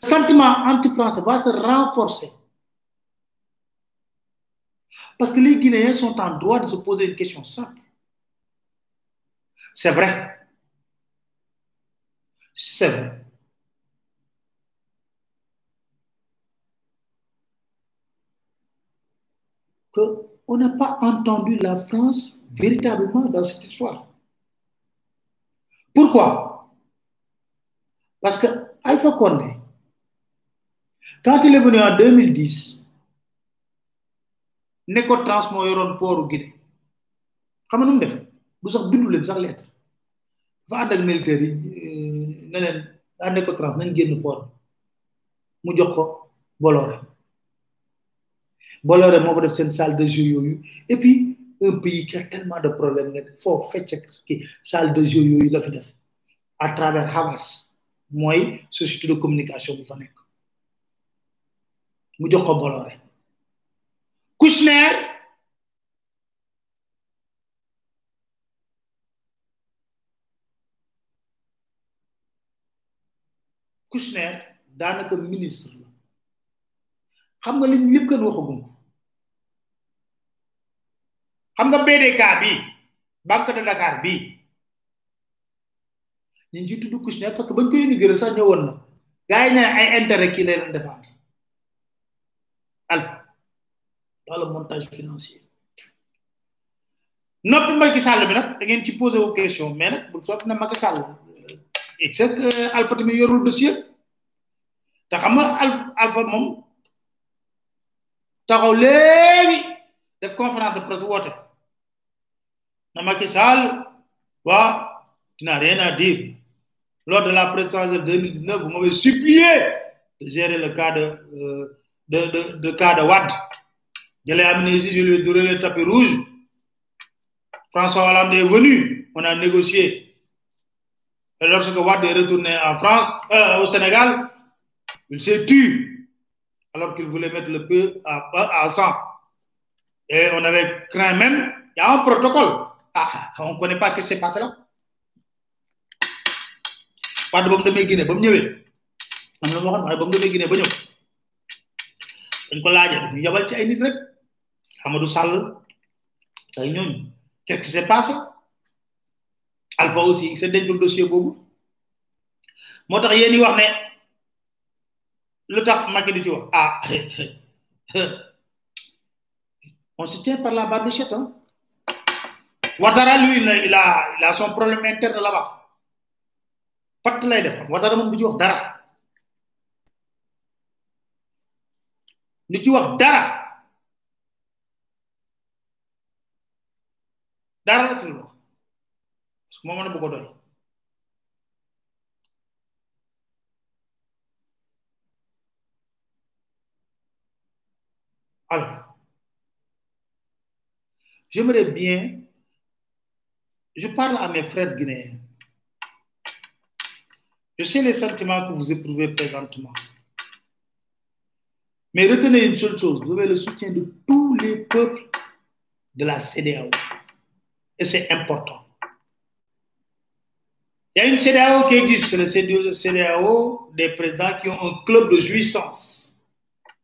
Ce sentiment anti-français va se renforcer. Parce que les Guinéens sont en droit de se poser une question simple. C'est vrai. C'est vrai. Qu'on n'a pas entendu la France véritablement dans cette histoire. Pourquoi? Parce que Alpha Condé, quand il est venu en 2010, Necotrans moo yoroon pooru Guinée. Xam nga nu mu def? Du sax bindu leen sax lettre. Militaire yi ne leen daa Necotrans nañ Bolloré moo fa def seen salle de jeu yooyu et puis un pays qui a tellement de problèmes nga foo fecc ki salle de jeu yooyu la fi def. À travers Havas. Mooy société de communication bu fa nekk. Mu jox ko Bolloré Kouchner! Kouchner daanaka ministre la. Xam nga li lépp kenn waxagum ko xam nga BDK bi banque de Dakar bi. Ñu ngi tudd Kouchner parce que bañ ko inauguré sax ñëwoon na. Gars yi ay intérêt kii lay leen défendre. Alpha dans le montage financier. Noppi Macky Sall bi nag da ngeen ci posé wu question mais nag bul sotti na Macky Sall et c'est que alpha tamit yorul dossier. Te xam moom taxaw léegi def conférence de presse woote. Na Macky Sall waa tu n'as rien à dire lors de la présidence de 2019 vous m'avez supplié de gérer le cas de euh, de de cas de Wade. Je l'ai amené ici je lui ai donné le tapis rouge. François Hollande est venu on a négocié. Et lorsque Wade est retourné en France euh, au Sénégal il s'est tu alors qu'il voulait mettre le peu à, à 100 et on avait craint même il y a un protocole ah on ne connaît pas ce qui s'est passé là. Wade ba mu demee Guinée ba mu ñëwee. Am na moo xam ne ba mu demee Guinée ba ñëw. Dañ ko laajee ñu yabal ci ay nit rek. Amadou Sall ay ñooñu. Qu'est-ce qui s'est passé? Alpha aussi c'est dencul dossier boobu. Moo tax yéen yi wax ne lu tax Macky di ci wax? Ah on se tient par la barbichette hein Ouattara lui il a son problème interne là-bas. Patt lay def Ouattara moom du dara. Dara. Dara parce que alors j'aimerais bien je parle à mes frères guinéens. Je sais les sentiments que vous éprouvez présentement. Mais retenez une seule chose vous avez le soutien de tous les peuples de la CDAO et c'est important. Il y a une CDAO qui existe, le CDAO des présidents qui ont un club de jouissance,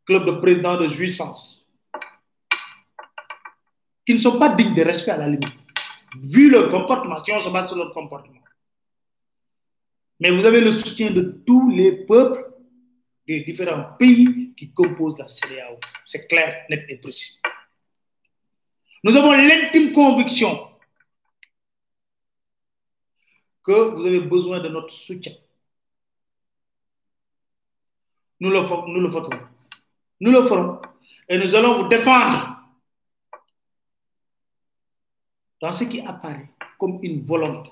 club de présidents de jouissance, qui ne sont pas dignes de respect à la limite, vu leur comportement, si on se base sur leur comportement. Mais vous avez le soutien de tous les peuples des différents pays qui composent la CDAO. C'est clair, net et précis. Nous avons l'intime conviction que vous avez besoin de notre soutien. Nous le, nous le ferons. Nous le ferons. Et nous allons vous défendre dans ce qui apparaît comme une volonté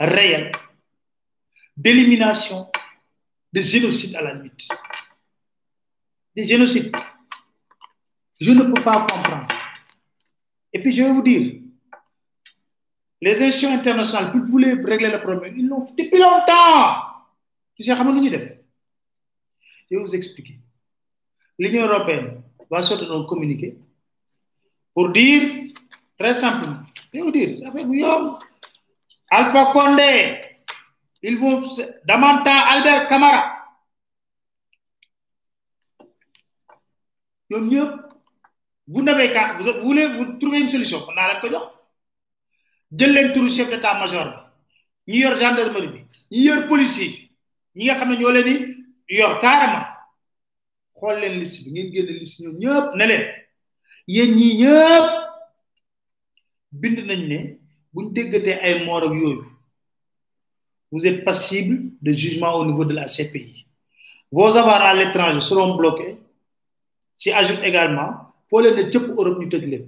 réelle d'élimination des génocides à la limite. Des génocides. Je ne peux pas comprendre. Et puis je vais vous dire, les institutions internationales qui voulaient régler le problème, ils l'ont fait depuis longtemps. Je vais vous expliquer. L'Union européenne va sortir un communiqué pour dire, très simplement, je vous dire. Alpha Condé, Damanta Albert Camara, vous n'avez qu'à, vous voulez vous trouver une solution. On a rien jël leen turu chef d'état major bi. Ñi yor gendarmerie policier ne bind nañ ne buñ ay moor vous êtes passible de jugement au niveau de la CPI vos avoirs à l'étranger seront bloqués si ajoute également foo leen ne cëpp Europe ñu tëj leen.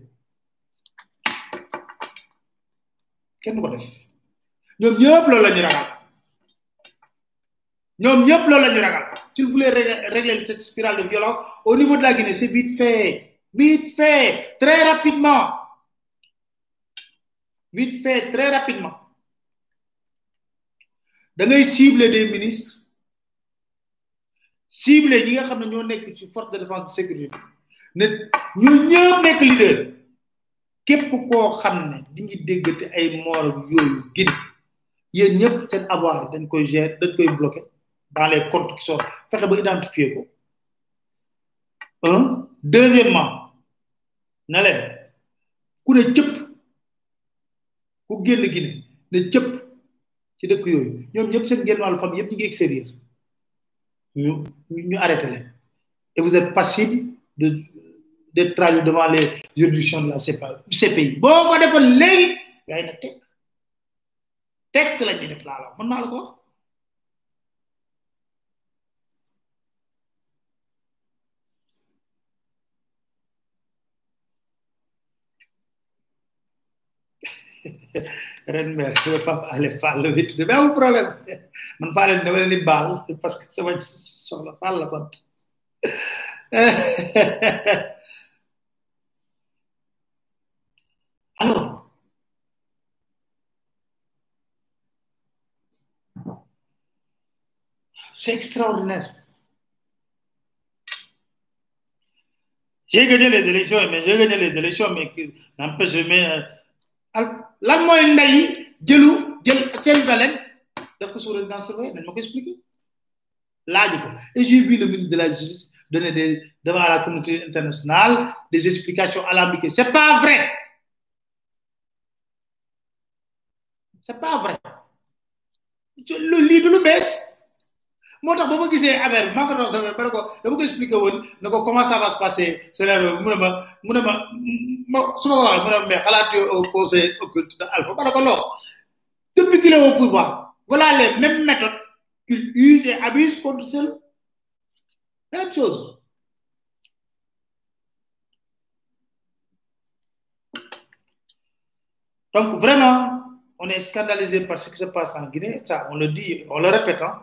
Kenn du ko def. Ñoom ñëpp loolu la la s'il voulait régler cette spirale de violence au niveau de la Guinée c'est vite fait. Vite fait. Très rapidement vite fait très rapidement. Da ngay cibler des ministres cibler ñi nga xam ne ñoo nekk ci force de défense de sécurité ne ñoo ñëpp nekk leader képp koo xam ne di ngi déggate ay moor yooyu Guinée yéen ñëpp seen avoir dañ koy gérer dañ koy bloquer dans les comptes qui sont fexe ba identifier ko. Un. Deuxièmement na leen ku ne cëpp ku génn Guinée ne cëpp ci dëkk yooyu. Ñoom ñëpp seen génn wàllu famille yëpp ñu ngi extérieur. Ñu ñu et vous êtes passible de d'être traduit devant les juridictions de la CPI boo ko defoon léegi yaay la def laa la ren mer je veux pas aller fall le vite mais amul problème. Man fall dama leen di parce que sama soxla la sant alors c'est extraordinaire. J'ai gagné les élections mais j'ai gagné les élections mais n'empêche mais lan mooy ndey jëlu jël seen dalen def ko sous résidence surveillée nañ ma ko expliquer laaj ko et j'ai vu le ministre de la justice donner des devant la communauté internationale des explications alambiquées c'est pas vrai c'est pas vrai lii du lu bees moo tax ba ma gisee affaire bi maa ko doon sa ba ko dama ko expliqué woon ne ko comment ça va se passer scénario mu ne ma mu ne ma ma su ma ko waxee mu ne ma mais xalaat au conseil occulte de Alpha ma ne ko non depuis qu'il est au pouvoir voilà les mêmes méthodes qu'il use et abuse contre seul. Même chose. Donc vraiment on est scandalisé par ce qui se passe en Guinée ça on le dit on le répète hein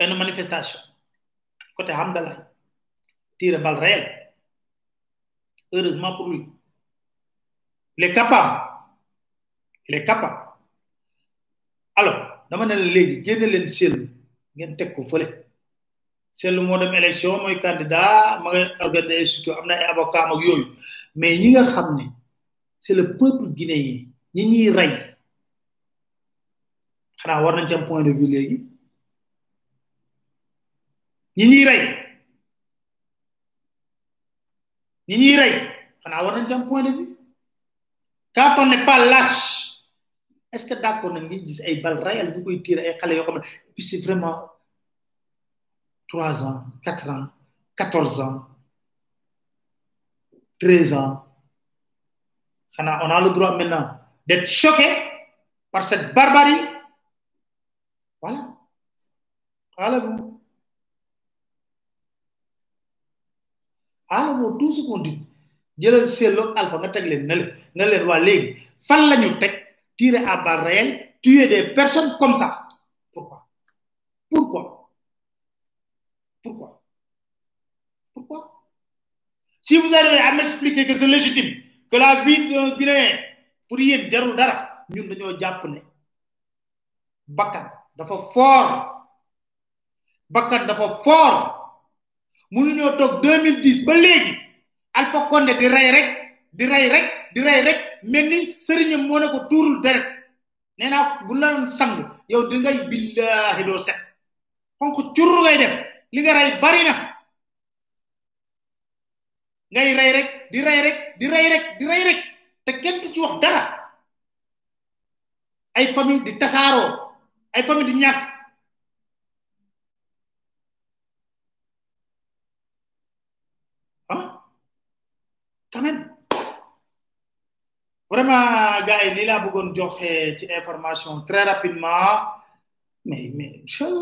une manifestation. Côté Hamdallah tire balle réelle. Heureusement pour lui. Il capable. Il capable. Alors dama ne la léegi génn leen seetlu ngeen teg ko fële. Seetlu moo dem élection mooy candidat ma ngay organiser surtout am na ay avocat ak yooyu. Mais ñi nga xam ne c'est le peuple guinéen ñi ñuy rey. Xanaa war nañ ci point de vue léegi. Rey. Ñi ci am point de vue. Quand on n'est pas lâche est ce que d'accord nañ ngi gis ay tirer puis c'est vraiment trois ans quatre ans quatorze ans treize ans. Xanaa on a le droit maintenant d'être choqué par cette barbarie. Voilà. Voilà vous alors tout ce qu'on dit. Jëlal seetlu alpha nga teg leen ne fan la tirer à balles réelles tuer des personnes comme ça. Pourquoi? Pourquoi? Pourquoi? Pourquoi? Si vous arrivez à m'expliquer que c'est légitime que la vie d'un Guinéen pour yéen jarul dara ñun dañoo jàpp ne bakkan dafa fort. Bakkan dafa fort mënuñoo toog 2010 ba léegi. Alpha Condé di rey rek di rey rek di rey rek mel ni sëriñam moo ne ko tuurul deret. Nee naa bu la sang yow di ngay billaahi doo set. Xonk curru ngay def li nga rey bari na. Ngay rey rek di rey rek di rey rek di rey rek. Te kenn du ci wax dara. Ay famille di tasaaroo ay famille di ñàkk. Vraiment gars yi lii laa bëggoon joxe ci information très rapidement. Mais mais xaw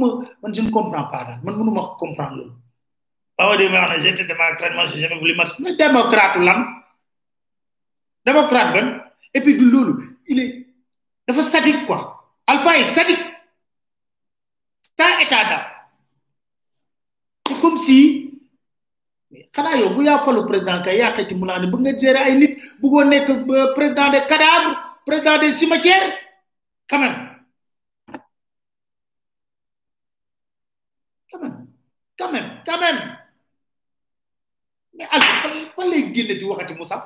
ma man je ne comprends man mënuma comprendre loolu. Waaw de ma wax ne j'étais démocrate moi j'ai jamais voulu marcher. Mais démocrate lan? Démocrate puis du loolu il dafa sadique quoi. Alpha est sadique. C'est comme si xanaa yow bu yaa falu président kay yaa xëyti mu laa ne nga gérer ay nit bëggoo nekk président des cadavres président des cimetières quand même quand même quand même quand même mais Alpha fan lay génne di waxati mu saf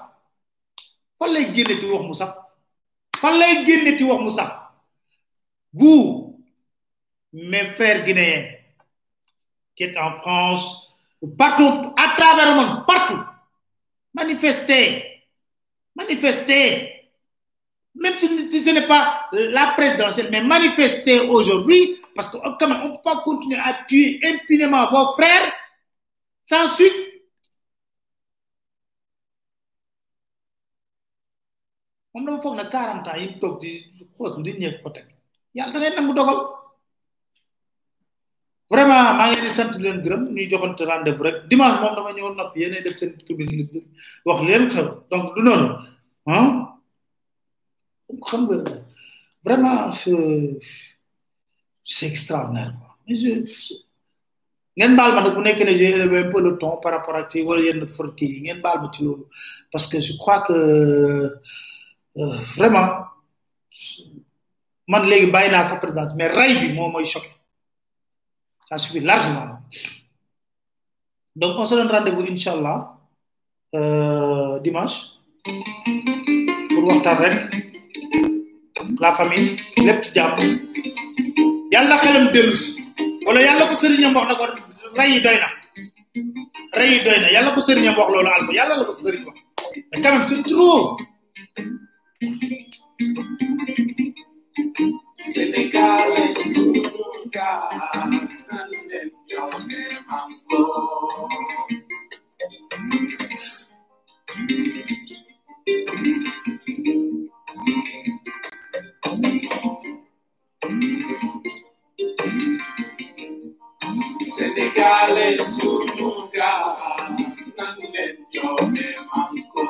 fan lay génne di wax mu saf fan lay génne di wax mu saf vous mes frères guinéens qui êtes en France partout à partout manifester manifester. Même si, ce n'est pas la présidentielle, mais manifester aujourd'hui, parce qu'on ne peut pas continuer à tuer impunément vos frères sans suite. moom dama foog na 40 ans di xoos di ñeeg ko teg yàlla da ngay nangu dogal vraiment maa ngi leen di sant leen gërëm. Ñuy joxante rendez-vous rek. Dimanche moom dama ñëw noppi yéenay def seen tribune wax leen xew. Donc du noonu ah. Xam nga vraiment c'est extraordinaire quoi. Mais je ngeen baal ma nag bu nekk ne j'ai élevé un peu le ton par rapport ak ci wala yenn for kii yi ngeen baal ma ci parce que je crois que euh, vraiment man léegi bàyyi naa sa présidence mais ray bi moo mooy choqué. Ça suffit largement donc on se donne rendez-vous inchallah euh, dimanche pour waxtaan rek la famille lépp ci jàmm yàlla xelam dellu si wala yàlla ko sëriñam wax na ko ray yi doy na ray yi doy na yàlla ko sëriñam wax loolu alpha yàlla la ko sëriñ wax mais quand même c'est trop Senegal Senegale sunuga nanlenyo ne mango.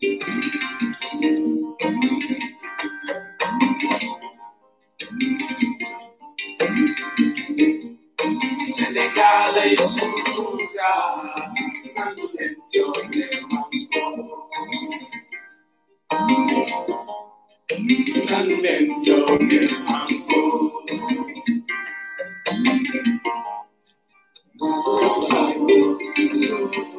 Thank you. cada io sento quando dentro del manco manco Oh, oh, oh, oh, oh, oh, oh,